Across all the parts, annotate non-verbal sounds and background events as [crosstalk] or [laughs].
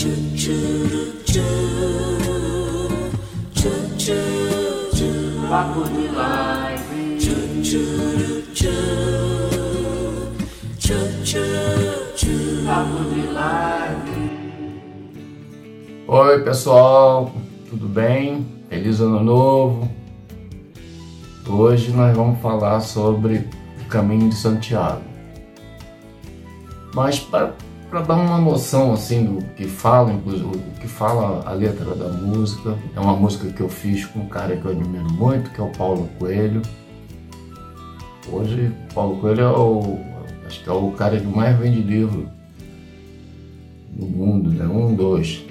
Papo de live. Papo de live. Oi, pessoal, tudo bem? Feliz Ano Novo. Hoje nós vamos falar sobre o caminho de Santiago. Mas para dar uma noção assim do que fala, inclusive o que fala a letra da música, é uma música que eu fiz com um cara que eu admiro muito, que é o Paulo Coelho. Hoje, Paulo Coelho é o, acho que é o cara que mais vende livro no mundo, né? Um, dois.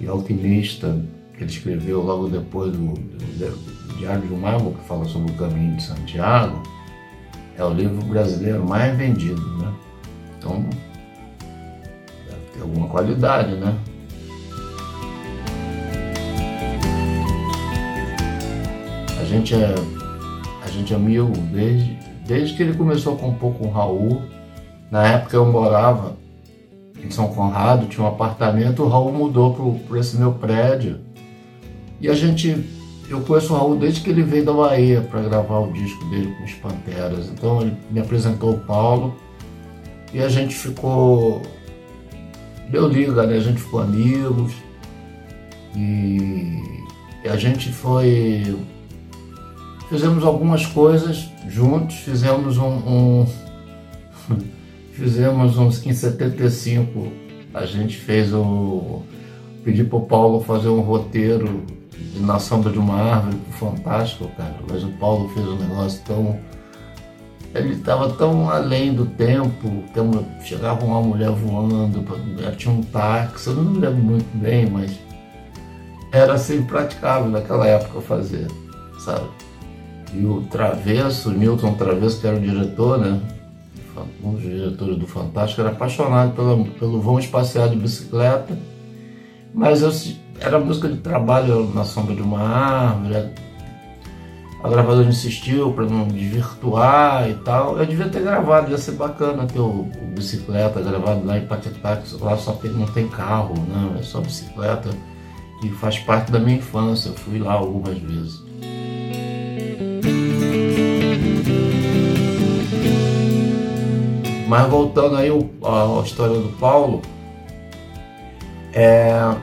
E Alquimista, que ele escreveu logo depois do, do, do Diário de um Mago, que fala sobre o caminho de Santiago, é o livro brasileiro mais vendido, né? Então, alguma qualidade, né? A gente é, a gente é amigo desde, desde que ele começou a compor com o Raul. Na época eu morava em São Conrado, tinha um apartamento, o Raul mudou para esse meu prédio. E a gente, eu conheço o Raul desde que ele veio da Bahia para gravar o disco dele com os Panteras. Então ele me apresentou o Paulo e a gente ficou. Deu liga, né? A gente ficou amigos. E, e a gente foi. Fizemos algumas coisas juntos, fizemos um, um [laughs] fizemos uns em 75 a gente fez o pedi pro Paulo fazer um roteiro de Na Sombra de uma Árvore fantástico, cara. Mas o Paulo fez um negócio tão ele estava tão além do tempo, que chegava uma mulher voando, tinha um táxi, eu não me lembro muito bem, mas era assim praticável naquela época fazer, sabe? E o Travesso, Newton Travesso, que era o diretor, né? Um dos diretores do Fantástico, era apaixonado pelo, pelo voo espacial de bicicleta, mas eu, era música de trabalho na sombra de uma árvore, a gravadora insistiu para não desvirtuar e tal. Eu devia ter gravado, ia ser bacana ter o, o bicicleta gravado lá em Paquetá, que lá só tem, não tem carro, né? é só bicicleta. E faz parte da minha infância, eu fui lá algumas vezes. Mas voltando aí à história do Paulo, é,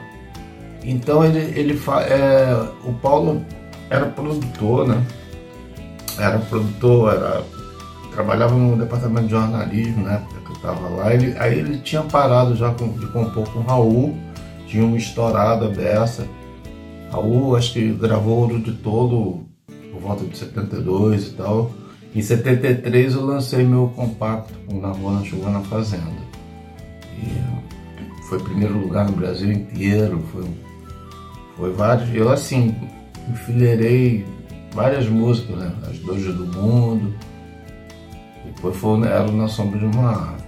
então ele, ele é, o Paulo era produtor, né? Era produtor, era, trabalhava no departamento de jornalismo na época que eu estava lá. Ele, aí ele tinha parado já com, de compor com o Raul, tinha uma estourada dessa. Raul, acho que gravou Ouro de Tolo por volta de 72 e tal. Em 73 eu lancei meu compacto com Na Rua Chegou na Fazenda. E foi primeiro lugar no Brasil inteiro, foi, foi vários. Eu assim, enfileirei várias músicas, né? As Dojas do Mundo. Depois foi Era na Sombra de uma Árvore.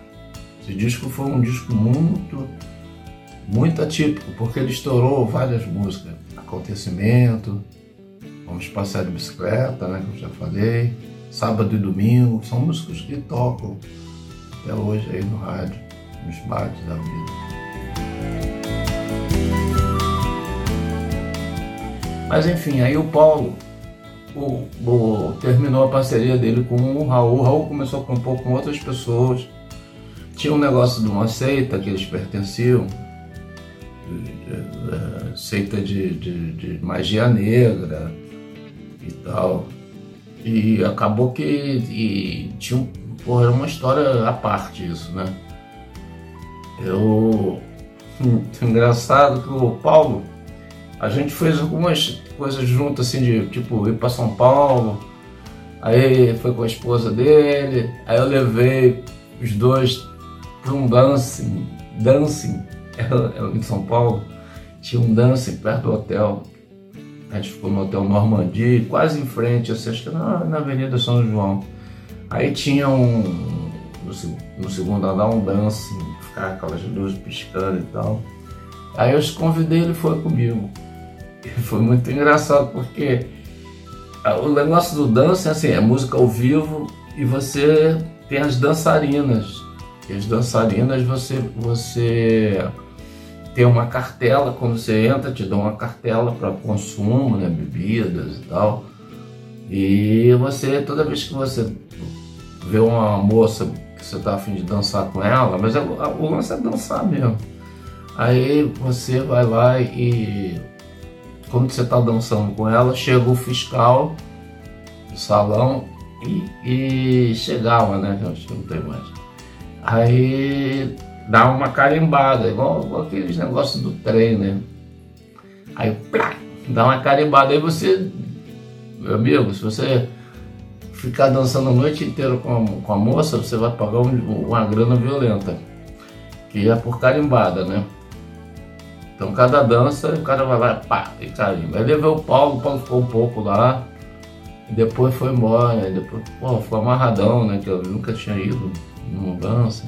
Esse disco foi um disco muito, muito atípico, porque ele estourou várias músicas. Acontecimento, Vamos Passear de Bicicleta, né? Que eu já falei. Sábado e Domingo. São músicas que tocam até hoje aí no rádio, nos bares da vida. Mas enfim, aí o Paulo o, o, terminou a parceria dele com o Raul. O Raul começou a compor com outras pessoas. Tinha um negócio de uma seita que eles pertenciam, de, de, de, seita de, de, magia negra e tal. E acabou que e tinha um, porra, uma história à parte isso, né? Eu. [laughs] Engraçado que o Paulo a gente fez algumas coisas juntas, assim, de tipo ir para São Paulo. Aí foi com a esposa dele. Aí eu levei os dois para um dancing. Dancing, em São Paulo. Tinha um dancing perto do hotel. A gente ficou no Hotel Normandia, quase em frente, assim, acho que na, na Avenida São João. Aí tinha um, no, no segundo andar, um dancing, ficar aquelas luzes piscando e tal. Aí eu convidei, ele foi comigo. [laughs] foi muito engraçado porque o negócio do dança assim, é música ao vivo e você tem as dançarinas. E as dançarinas você, você tem uma cartela, quando você entra, te dão uma cartela para consumo, né, bebidas e tal. E você, toda vez que você vê uma moça que você tá afim de dançar com ela, mas é, o lance é dançar mesmo. Aí você vai lá e quando você tá dançando com ela, chega o fiscal do salão e, e chegava, né? Acho que não tem mais. Aí dá uma carimbada, igual, igual aqueles negócios do trem, né? Aí plá, dá uma carimbada, aí você, meu amigo, se você ficar dançando a noite inteira com a, com a moça, você vai pagar um, uma grana violenta, que é por carimbada, né? Então cada dança o cara vai lá, pá, e carimba. Aí levei o Paulo, o Paulo ficou um pouco lá, e depois foi embora, depois, pô, ficou amarradão, né? Que eu nunca tinha ido numa dança.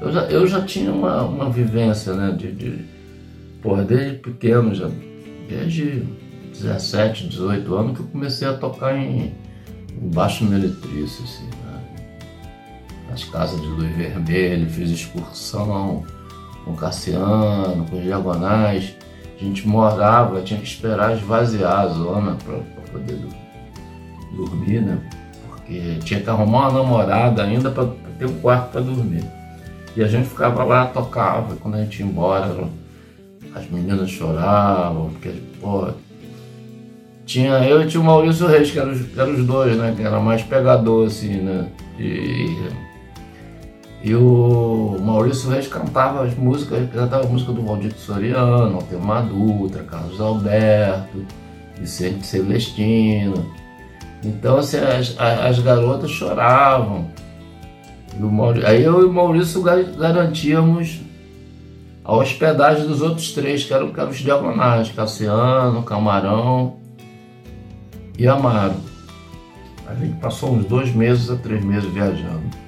Eu já, eu já tinha uma, uma vivência, né? De, de, porra, desde pequeno, já, desde 17, 18 anos que eu comecei a tocar em, em baixo meretriz, assim, né? Nas casas de luz vermelha, fiz excursão com Cassiano, com os diagonais. A gente morava, tinha que esperar esvaziar a zona para poder dormir, né? Porque tinha que arrumar uma namorada ainda para ter um quarto para dormir. E a gente ficava lá, tocava, e quando a gente ia embora, as meninas choravam, porque, pô, tinha eu e tinha o Maurício Reis, que eram os, eram os dois, né? Que era mais pegador, assim, né? E, e o Maurício Reis cantava as músicas, cantava a música do Valdito Soriano, Altemar Dutra, Carlos Alberto, Vicente Celestino. Então, assim, as, as garotas choravam. Maurício, aí eu e o Maurício garantíamos a hospedagem dos outros três, que eram, que eram os diagonais, Cassiano, Camarão e Amaro. A gente passou uns dois meses a três meses viajando.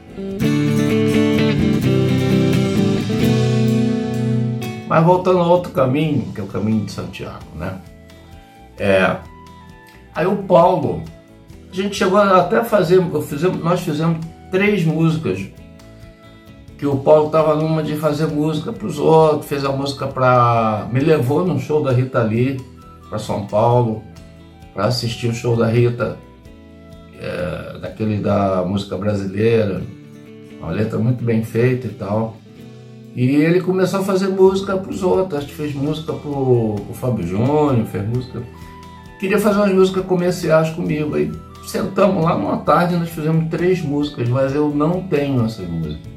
Mas voltando a outro caminho, que é o caminho de Santiago, né? É, aí o Paulo, a gente chegou até a fazer, fizemos, nós fizemos três músicas. Que o Paulo estava numa de fazer música para os outros, fez a música para. Me levou num show da Rita Lee para São Paulo, para assistir o show da Rita, é, daquele da música brasileira, uma letra muito bem feita e tal. E ele começou a fazer música para os outros, fez música para o Fábio Júnior, fez música. Queria fazer umas músicas comerciais comigo. Aí sentamos lá numa tarde nós fizemos três músicas, mas eu não tenho essas músicas.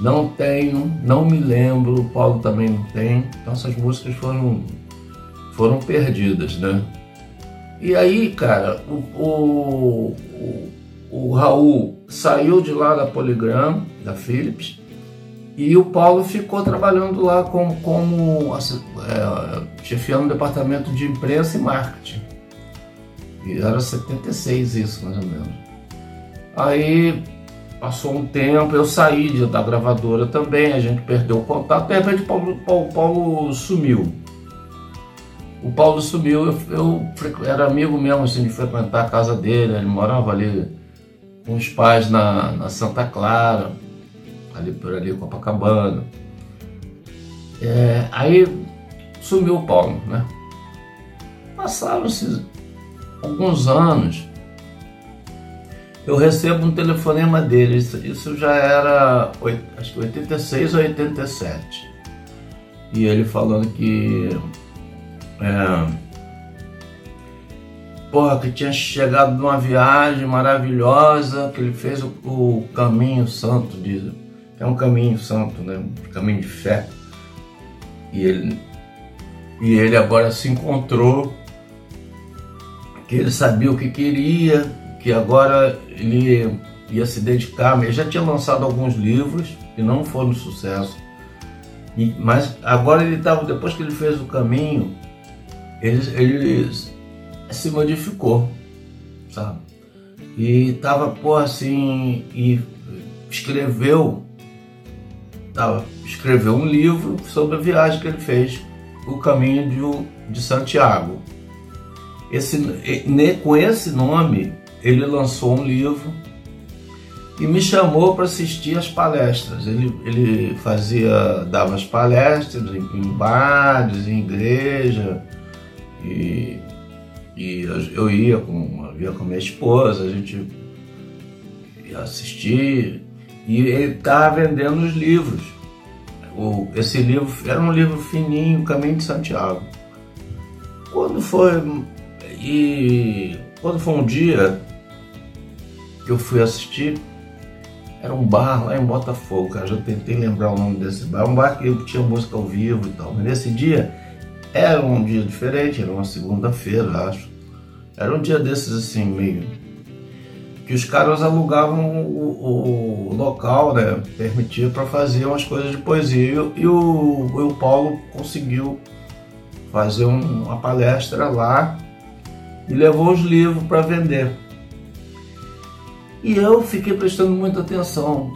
Não tenho, não me lembro, o Paulo também não tem. Então essas músicas foram, foram perdidas, né? E aí, cara, o, o, o, o Raul saiu de lá da Polygram, da Philips, e o Paulo ficou trabalhando lá como, como é, chefiando o departamento de imprensa e marketing. E era 76 isso, mais ou menos. Aí passou um tempo, eu saí da gravadora também, a gente perdeu o contato, de repente o Paulo, Paulo, Paulo sumiu. O Paulo sumiu, eu, eu, era amigo mesmo assim, de frequentar a casa dele, ele morava ali com os pais na, na Santa Clara, ali por ali, Copacabana. É, aí sumiu o Paulo, né? Passaram-se alguns anos, eu recebo um telefonema dele, isso, isso já era acho que 86 ou 87. E ele falando que é, porra, que tinha chegado numa viagem maravilhosa, que ele fez o, o caminho santo, diz, é um caminho santo, né? Um caminho de fé. E ele, e ele agora se encontrou que ele sabia o que queria, que agora ele ia se dedicar, ele já tinha lançado alguns livros que não foram um sucesso, e, mas agora ele estava, depois que ele fez o caminho, ele, ele se modificou, sabe? E estava, pô, assim, e escreveu, escreveu um livro sobre a viagem que ele fez, o caminho de, de Santiago. Esse, com esse nome, ele lançou um livro e me chamou para assistir as palestras. Ele, ele fazia, dava as palestras em, em bares, em igreja, e, e eu ia com, eu ia com minha esposa, a gente ia assistir, e ele estava vendendo os livros. O, esse livro era um livro fininho, Caminho de Santiago. Quando foi e quando foi um dia que eu fui assistir, era um bar lá em Botafogo, cara. Já tentei lembrar o nome desse bar. Um bar que tinha música ao vivo e tal. Mas nesse dia era um dia diferente, era uma segunda-feira, acho. Era um dia desses assim, meio. Que os caras alugavam o, o local, né? Permitia para fazer umas coisas de poesia. E o, o Paulo conseguiu fazer um, uma palestra lá e levou os livros para vender. E eu fiquei prestando muita atenção,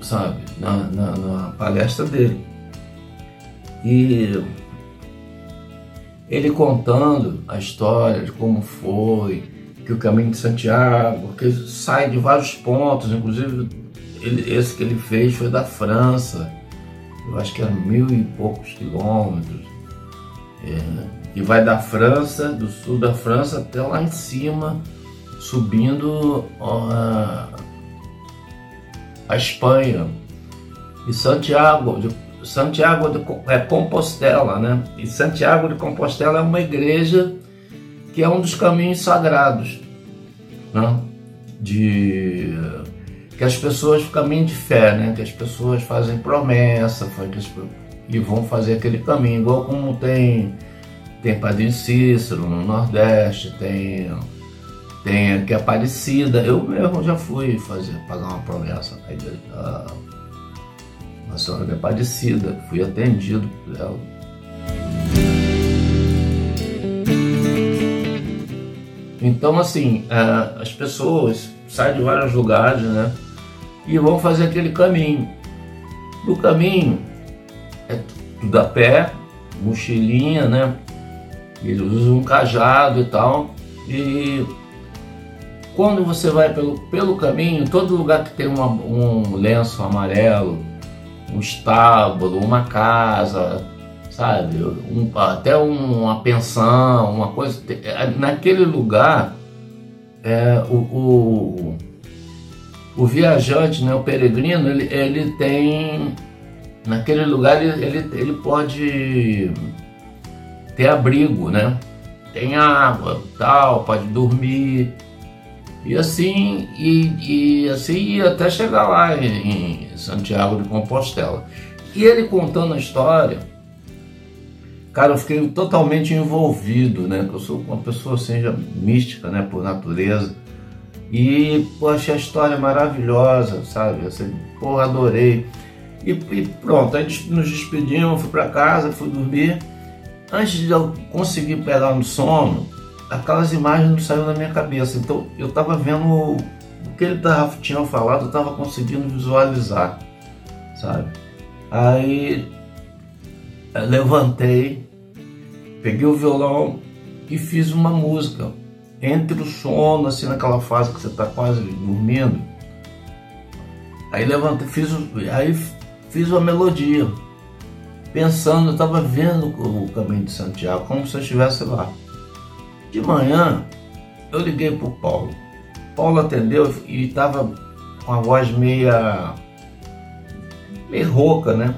sabe, na, na, na palestra dele. E ele contando a história de como foi, que o caminho de Santiago, que sai de vários pontos, inclusive ele, esse que ele fez foi da França, eu acho que eram mil e poucos quilômetros, é, e vai da França, do sul da França até lá em cima, subindo a, a Espanha. E Santiago, de, Santiago de é Compostela, né? E Santiago de Compostela é uma igreja que é um dos caminhos sagrados, né? De que as pessoas caminham de fé, né? Que as pessoas fazem promessa, e vão fazer aquele caminho, igual como tem tem Padre Cícero no Nordeste, tem tem aqui Aparecida. Eu mesmo já fui fazer, pagar uma promessa na igreja da uma senhora de Aparecida, fui atendido por ela. Então, assim, é, as pessoas saem de vários lugares, né? E vão fazer aquele caminho. No caminho, é tudo a pé, mochilinha, né? Eles usam um cajado e tal. E quando você vai pelo, pelo caminho, todo lugar que tem uma, um lenço amarelo, um estábulo, uma casa, sabe, um, até uma pensão, uma coisa, é, naquele lugar é, o, o, o, viajante, né, o peregrino, ele, ele tem naquele lugar ele, ele, ele pode ter abrigo, né? Tem água, tal, pode dormir. E assim, e, e assim até chegar lá em, em Santiago de Compostela. E ele contando a história, cara, eu fiquei totalmente envolvido, né? Eu sou uma pessoa assim, já mística, né, por natureza. E, pô, achei a história maravilhosa, sabe? Assim, pô, adorei. E, e pronto, aí nos despedimos, fui para casa, fui dormir. Antes de eu conseguir pegar no sono, aquelas imagens não saíram da minha cabeça. Então eu estava vendo o que ele tava, tinha falado, eu estava conseguindo visualizar, sabe? Aí levantei, peguei o violão e fiz uma música. Entre o sono, assim, naquela fase que você está quase dormindo. Aí levantei, fiz, aí fiz uma melodia. Pensando, eu estava vendo o caminho de Santiago, como se eu estivesse lá. De manhã, eu liguei para o Paulo. Paulo atendeu e estava com a voz meia, meio rouca, né?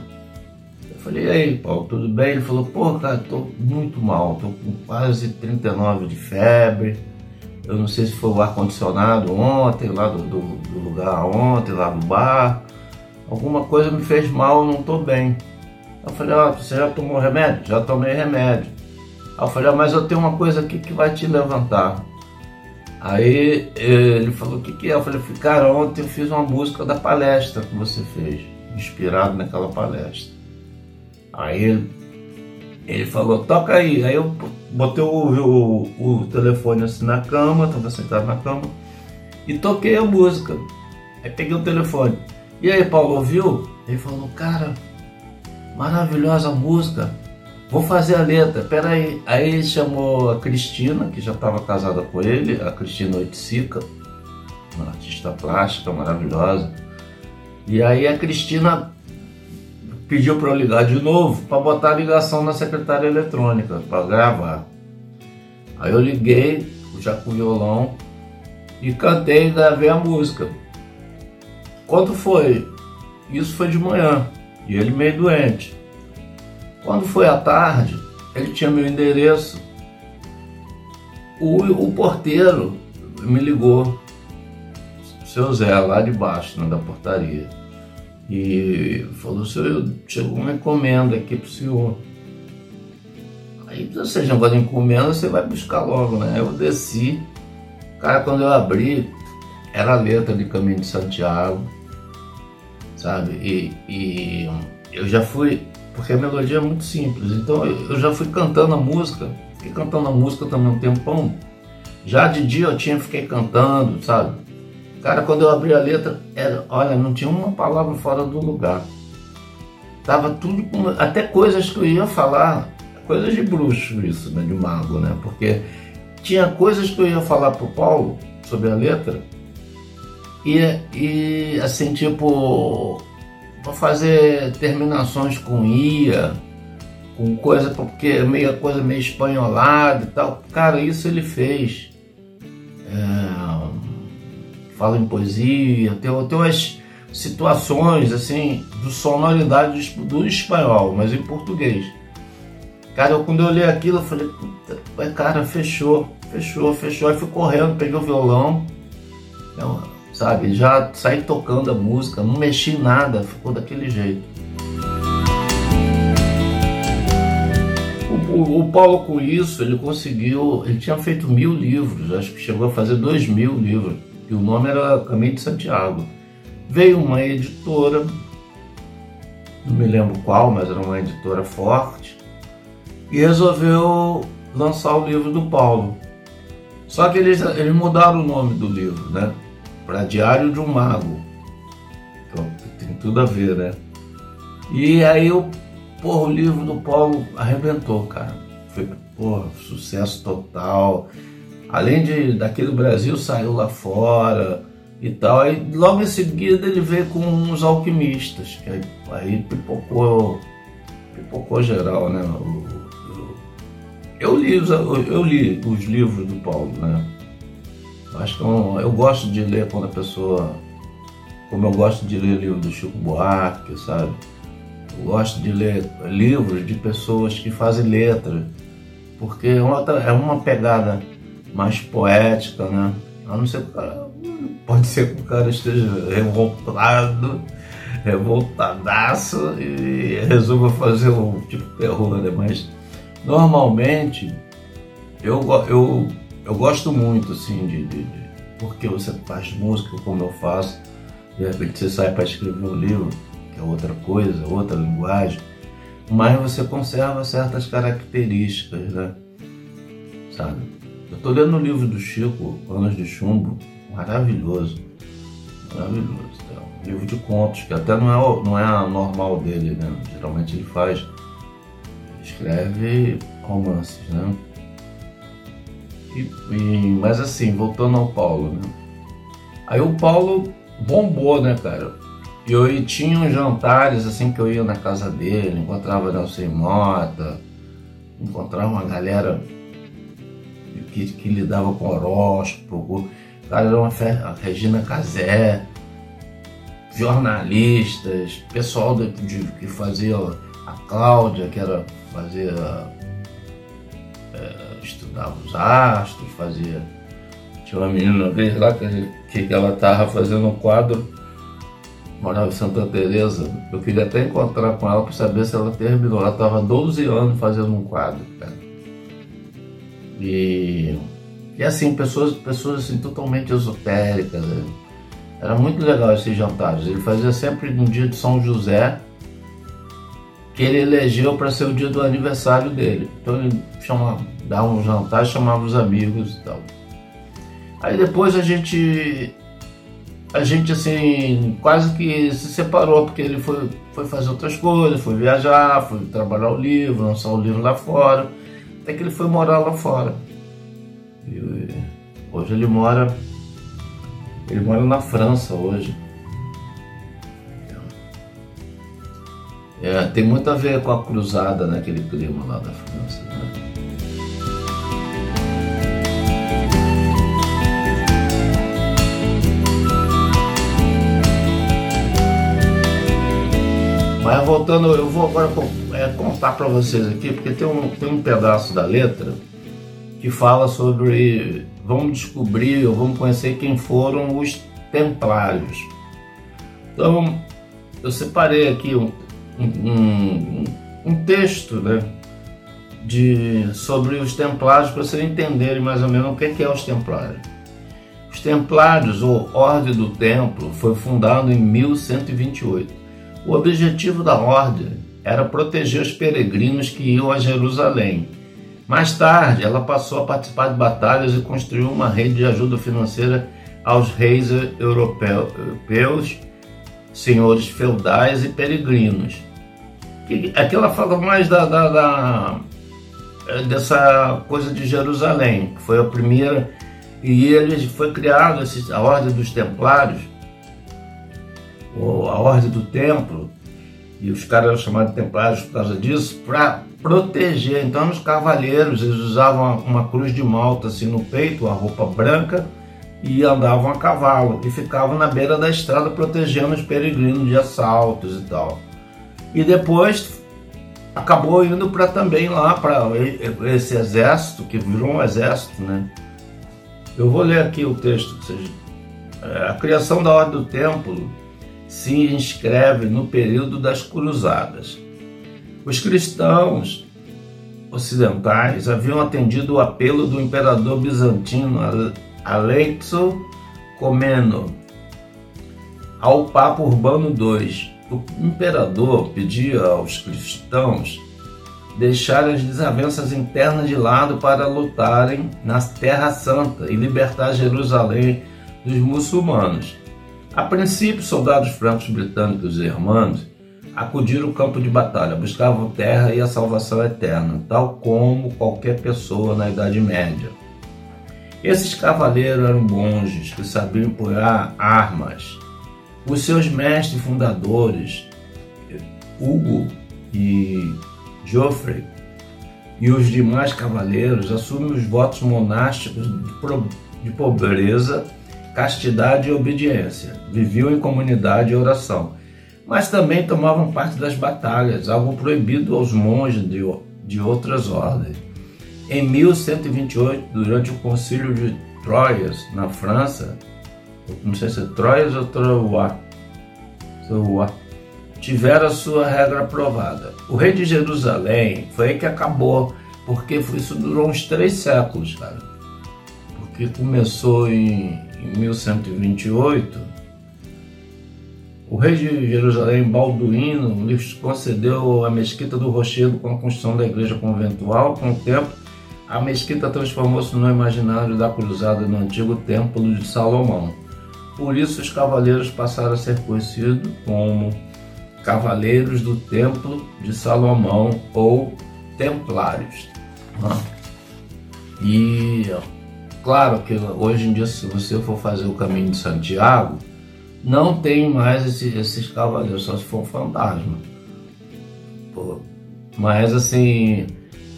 Falei, e aí, Paulo, tudo bem? Ele falou, pô, cara, tô muito mal, tô com quase 39 de febre. Eu não sei se foi o ar-condicionado ontem, lá do, do, do, lugar ontem, lá do bar. Alguma coisa me fez mal, não tô bem. Eu falei, ó, você já tomou remédio? Já tomei remédio. Aí eu falei, ah, mas eu tenho uma coisa aqui que vai te levantar. Aí ele falou, o que, que é? Eu falei, cara, ontem eu fiz uma música da palestra que você fez, inspirado naquela palestra. Aí ele, falou, toca aí. Aí eu botei o, o, o telefone assim na cama, estava sentado na cama, e toquei a música. Aí peguei o telefone. E aí, Paulo, ouviu? Ele falou, cara, maravilhosa música. Vou fazer a letra, peraí. Aí ele chamou a Cristina, que já estava casada com ele, a Cristina Oiticica. uma artista plástica maravilhosa. E aí a Cristina pediu para eu ligar de novo para botar a ligação na secretária eletrônica para gravar. Aí eu liguei, já com violão, e cantei e gravei a música. Quando foi? Isso foi de manhã, e ele meio doente. Quando foi à tarde, ele tinha meu endereço. O, o porteiro me ligou, seu Zé, lá de baixo, né, da portaria e falou, senhor, chegou uma encomenda aqui pro senhor. Aí você já vai encomenda, você vai buscar logo, né? Eu desci, cara, quando eu abri, era a letra de Caminho de Santiago, sabe? E, e eu já fui, porque a melodia é muito simples, então eu já fui cantando a música, fiquei cantando a música também um tempão. Já de dia eu tinha, fiquei cantando, sabe? Cara, quando eu abri a letra, era, olha, não tinha uma palavra fora do lugar. Tava tudo até coisas que eu ia falar, coisas de bruxo isso, né, de mago, né? Porque tinha coisas que eu ia falar pro Paulo sobre a letra e, e assim, tipo, para fazer terminações com ia, com coisa, porque é meio coisa meio espanholada e tal. Cara, isso ele fez. É, fala em poesia, tem, tem umas situações assim, de sonoridade do espanhol, mas em português. Cara, eu, quando eu olhei aquilo, eu falei, puta, cara, fechou, fechou, fechou. Aí fui correndo, peguei o violão, eu, sabe, já saí tocando a música, não mexi nada, ficou daquele jeito. O, Paulo com isso, ele conseguiu, ele tinha feito mil livros, acho que chegou a fazer dois mil livros e o nome era Caminho de Santiago. Veio uma editora, não me lembro qual, mas era uma editora forte, e resolveu lançar o livro do Paulo. Só que eles, eles mudaram o nome do livro, né? Para Diário de um Mago. Então tem tudo a ver, né? E aí o, porra, o livro do Paulo arrebentou, cara. Foi, porra, sucesso total além de daqui do Brasil, saiu lá fora e tal. Aí logo em seguida ele veio com uns alquimistas, que aí, aí pipocou, pipocou geral, né? Eu li, eu li os livros do Paulo, né? Acho que eu, eu gosto de ler quando a pessoa. Como eu gosto de ler livro do Chico Buarque, sabe? Eu gosto de ler livros de pessoas que fazem letra, porque é uma, é uma pegada mais poética, né? A não ser que o cara, pode ser que o cara esteja revoltado, revoltadaço e resolva fazer um tipo terror, né? Mas normalmente eu, eu, eu gosto muito assim de, de, de porque você faz música como eu faço, de repente você sai para escrever um livro, que é outra coisa, outra linguagem, mas você conserva certas características, né? Sabe? Eu estou lendo o livro do Chico, Anos de Chumbo, maravilhoso. Maravilhoso. É um livro de contos, que até não é, não é a normal dele, né? Geralmente ele faz. escreve romances, né? E, e, mas assim, voltando ao Paulo, né? Aí o Paulo bombou, né, cara? E eu tinha uns jantares assim que eu ia na casa dele, encontrava Nelson Mota, encontrava uma galera que, que lidava com horóscopo, era uma a Regina Casé, jornalistas, pessoal de, de, que fazia a Cláudia, que era fazia é, estudava os astros, fazia tinha uma menina uma vez lá que, que ela estava fazendo um quadro morava em Santa Teresa. Eu queria até encontrar com ela para saber se ela terminou. Ela estava 12 anos fazendo um quadro cara. E, e assim, pessoas, pessoas assim, totalmente esotéricas. Né? Era muito legal esses jantares. Ele fazia sempre no dia de São José, que ele elegeu para ser o dia do aniversário dele. Então ele chamava, dava um jantar, chamava os amigos e tal. Aí depois a gente a gente assim quase que se separou porque ele foi, foi fazer outras coisas, foi viajar, foi trabalhar o livro, lançar o livro lá fora. Até que ele foi morar lá fora. E hoje ele mora Ele mora na França hoje. É, tem muito a ver com a cruzada naquele clima lá da França. Né? Mas voltando, eu vou agora é, contar para vocês aqui, porque tem um, tem um pedaço da letra que fala sobre vamos descobrir ou vamos conhecer quem foram os templários. Então, eu separei aqui um, um, um texto né, de, sobre os templários para vocês entenderem mais ou menos o que é, é os templários. Os templários, ou Ordem do Templo, foi fundado em 1128. O objetivo da ordem era proteger os peregrinos que iam a Jerusalém. Mais tarde, ela passou a participar de batalhas e construiu uma rede de ajuda financeira aos reis europeus, senhores feudais e peregrinos aqui ela fala mais da, da, da, é, dessa coisa de Jerusalém, que foi a primeira, e ele foi criado a Ordem dos Templários, ou a Ordem do Templo, e os caras eram chamados de Templários por causa disso, para proteger. Então, os cavaleiros eles usavam uma cruz de malta assim no peito, a roupa branca, e andavam a cavalo e ficavam na beira da estrada protegendo os peregrinos de assaltos e tal e depois acabou indo para também lá para esse exército que virou um exército, né? Eu vou ler aqui o texto. É, a criação da Ordem do Templo se inscreve no período das Cruzadas. Os cristãos ocidentais haviam atendido o apelo do imperador bizantino Alexo Comeno ao Papa Urbano II o imperador pedia aos cristãos deixar as desavenças internas de lado para lutarem na Terra Santa e libertar Jerusalém dos muçulmanos. A princípio, soldados francos, britânicos e irmãos acudiram ao campo de batalha, buscavam terra e a salvação eterna, tal como qualquer pessoa na Idade Média. Esses cavaleiros eram monges que sabiam empunhar armas os seus mestres fundadores, Hugo e Geoffrey, e os demais cavaleiros assumem os votos monásticos de pobreza, castidade e obediência. Viviam em comunidade e oração, mas também tomavam parte das batalhas, algo proibido aos monges de, de outras ordens. Em 1128, durante o Concílio de Troyes, na França, não sei se é Troyes ou Troyes, tiveram a sua regra aprovada. O rei de Jerusalém foi que acabou, porque isso durou uns três séculos, cara. Porque começou em, em 1128, o rei de Jerusalém, Balduíno, lhes concedeu a mesquita do Rochedo com a construção da igreja conventual. Com o tempo, a mesquita transformou-se no imaginário da cruzada no antigo templo de Salomão. Por isso, os cavaleiros passaram a ser conhecidos como Cavaleiros do Templo de Salomão ou Templários. Né? E claro que hoje em dia, se você for fazer o caminho de Santiago, não tem mais esse, esses cavaleiros, só se for um fantasma. Pô, mas assim,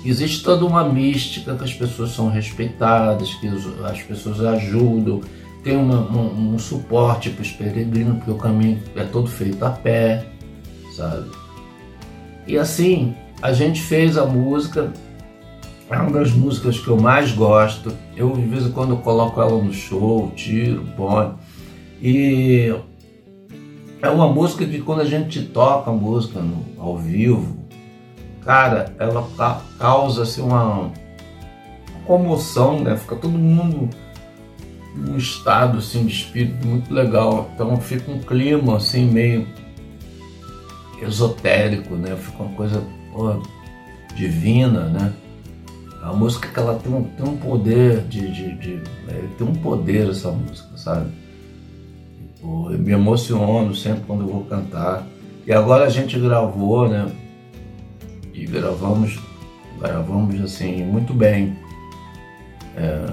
existe toda uma mística que as pessoas são respeitadas, que as pessoas ajudam tem uma, um, um suporte para os peregrinos, porque o caminho é todo feito a pé, sabe? E assim, a gente fez a música, é uma das músicas que eu mais gosto. Eu, de vez em quando, coloco ela no show, tiro, põe. E é uma música que, quando a gente toca a música no, ao vivo, cara, ela causa assim, uma comoção, né? Fica todo mundo um estado assim de espírito muito legal. Então fica um clima assim meio esotérico, né? Fica uma coisa pô, divina, né? A música que ela tem um, tem um poder de, de, de é, tem um poder essa música, sabe? Pô, eu me emociono sempre quando eu vou cantar. E agora a gente gravou, né? E gravamos, gravamos assim muito bem. É,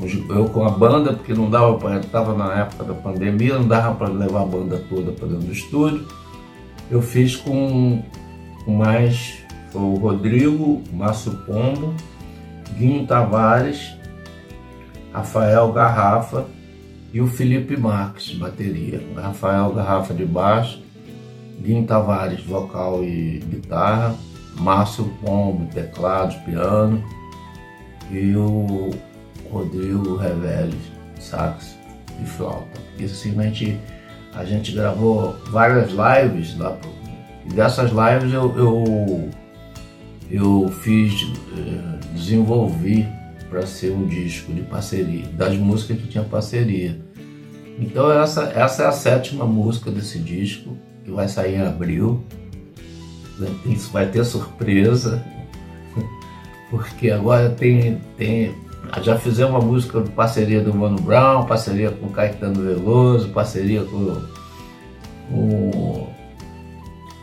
Eu, eu, com a banda, porque não dava para. Estava na época da pandemia, não dava para levar a banda toda para dentro do estúdio. Eu fiz com, com mais. O Rodrigo, Márcio Pombo, Guinho Tavares, Rafael Garrafa e o Felipe Marques, bateria. Rafael Garrafa de baixo, Guinho Tavares, vocal e guitarra, Márcio Pombo, teclado, piano e o Rodrigo Reveles, sax e flauta. E simplesmente a gente gravou várias lives lá e dessas lives eu, eu, eu fiz, eh, desenvolvi para ser um disco de parceria, das músicas que tinha parceria. Então essa, essa é a sétima música desse disco, que vai sair em abril. Isso vai ter surpresa, [laughs] porque agora tem, tem já fizemos uma música de parceria do Mano Brown, parceria com Caetano Veloso, parceria com o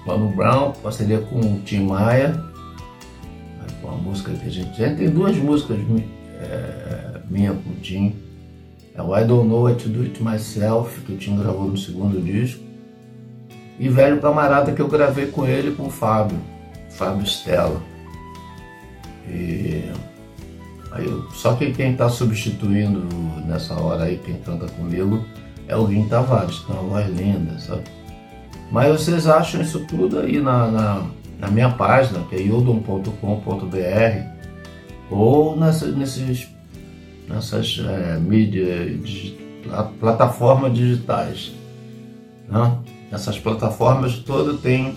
Mano Brown, parceria com o Tim Maia, com a música que a gente tem duas músicas é, minha com o Tim. É o I Don't Know What to Do It Myself, que o Tim gravou no segundo disco. E Velho Camarada que eu gravei com ele com o Fábio, Fábio Stella. E Aí, só que quem está substituindo nessa hora aí, quem canta comigo, é o Guim Tavares, que é uma voz linda, sabe? Mas vocês acham isso tudo aí na, na, na minha página, que é yodon.com.br, ou nessa, nesses, nessas é, mídias, plataformas digitais. Né? Essas plataformas todas têm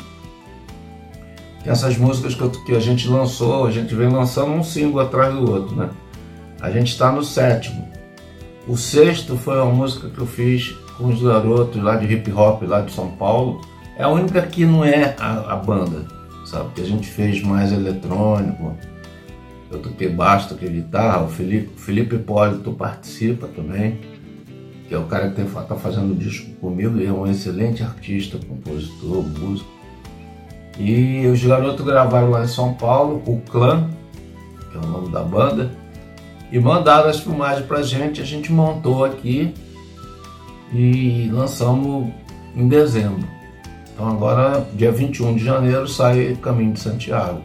essas músicas que, eu, que a gente lançou, a gente vem lançando um single atrás do outro, né? A gente está no sétimo. O sexto foi uma música que eu fiz com os garotos lá de hip hop lá de São Paulo. É a única que não é a, a banda, sabe? Que a gente fez mais eletrônico. Eu toquei baixo, toquei guitarra. O Felipe, o Felipe Hipólito participa também, que é o cara que está fazendo o disco comigo. Ele é um excelente artista, compositor, músico. E os garotos gravaram lá em São Paulo, o Clã, que é o nome da banda, e mandaram as filmagens pra gente, a gente montou aqui e lançamos em dezembro. Então agora, dia 21 de janeiro, sai Caminho de Santiago.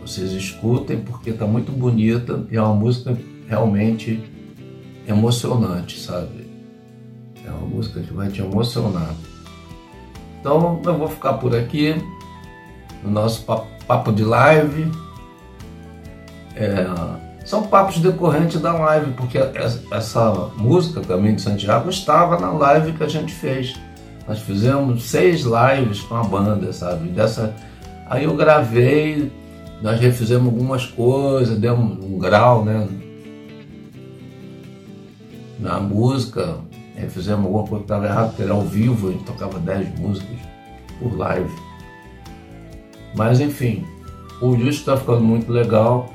Vocês escutem porque tá muito bonita e é uma música realmente emocionante, sabe? É uma música que vai te emocionar. Então eu vou ficar por aqui no nosso papo de live. É, são papos decorrentes da live, porque essa música Caminho de Santiago estava na live que a gente fez. Nós fizemos seis lives com a banda, sabe? Dessa, aí eu gravei, nós refizemos algumas coisas, demos um grau, né? Na música, é, fizemos alguma coisa que estava errado, porque era ao vivo, a gente tocava 10 músicas por live. Mas enfim, o disco está ficando muito legal.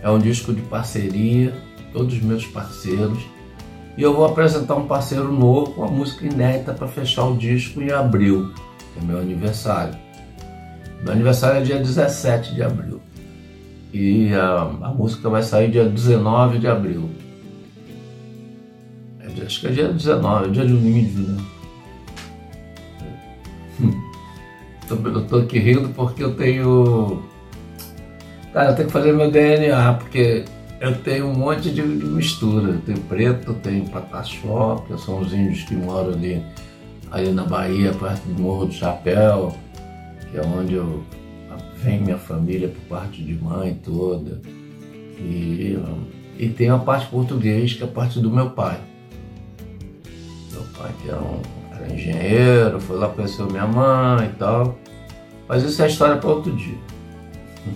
É um disco de parceria, todos os meus parceiros. E eu vou apresentar um parceiro novo, uma música inédita para fechar o disco em abril, que é meu aniversário. Meu aniversário é dia 17 de abril. E a, a música vai sair dia 19 de abril acho que é dia 19, é dia de nível, né? [laughs] Eu tô aqui rindo porque eu tenho. Cara, eu tenho que fazer meu DNA, porque eu tenho um monte de, de mistura. Eu tenho preto, tenho pataxó, que são os índios que moram ali, ali na Bahia, perto do Morro do Chapéu, que é onde eu vem minha família por parte de mãe toda. E, e tem a parte português, que é a parte do meu pai pai que era, um, era engenheiro, foi lá conheceu minha mãe e tal. Mas isso é história para outro dia.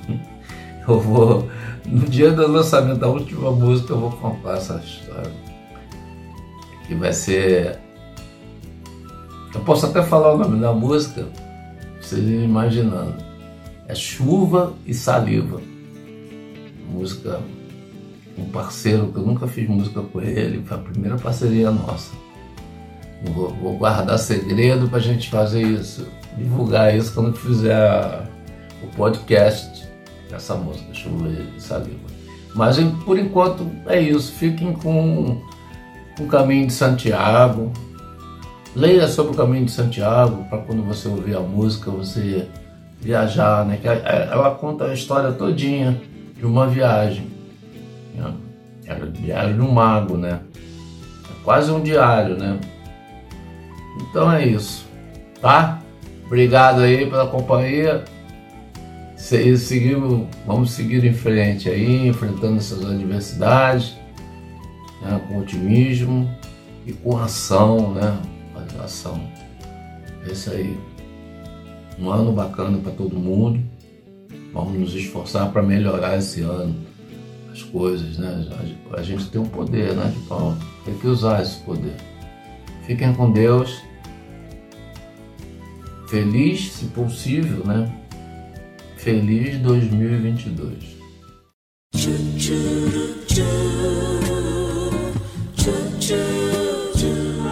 [laughs] eu vou, no dia do lançamento da última música, eu vou contar essa história. Que vai ser. Eu posso até falar o nome da música, vocês imaginando. É Chuva e Saliva. Música, um parceiro que eu nunca fiz música com ele, foi a primeira parceria nossa. Vou, vou guardar segredo para a gente fazer isso, divulgar isso quando fizer o podcast dessa música, Chuva e Saliva. Mas por enquanto é isso. Fiquem com, com o caminho de Santiago. Leia sobre o caminho de Santiago para quando você ouvir a música você viajar, né? Que ela conta a história todinha de uma viagem. Né? Era o diário de um mago, né? É quase um diário, né? Então é isso, tá? Obrigado aí pela companhia. Seguimos, vamos seguir em frente aí, enfrentando essas adversidades, né? com otimismo e com ação, né? Ação. É isso aí. Um ano bacana para todo mundo. Vamos nos esforçar para melhorar esse ano as coisas, né? A gente tem um poder, né, de Paulo? Tem que usar esse poder. Fiquem com Deus. Feliz, se possível, né? Feliz 2022.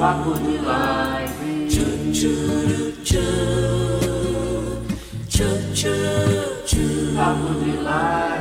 Papo de live. Papo de live.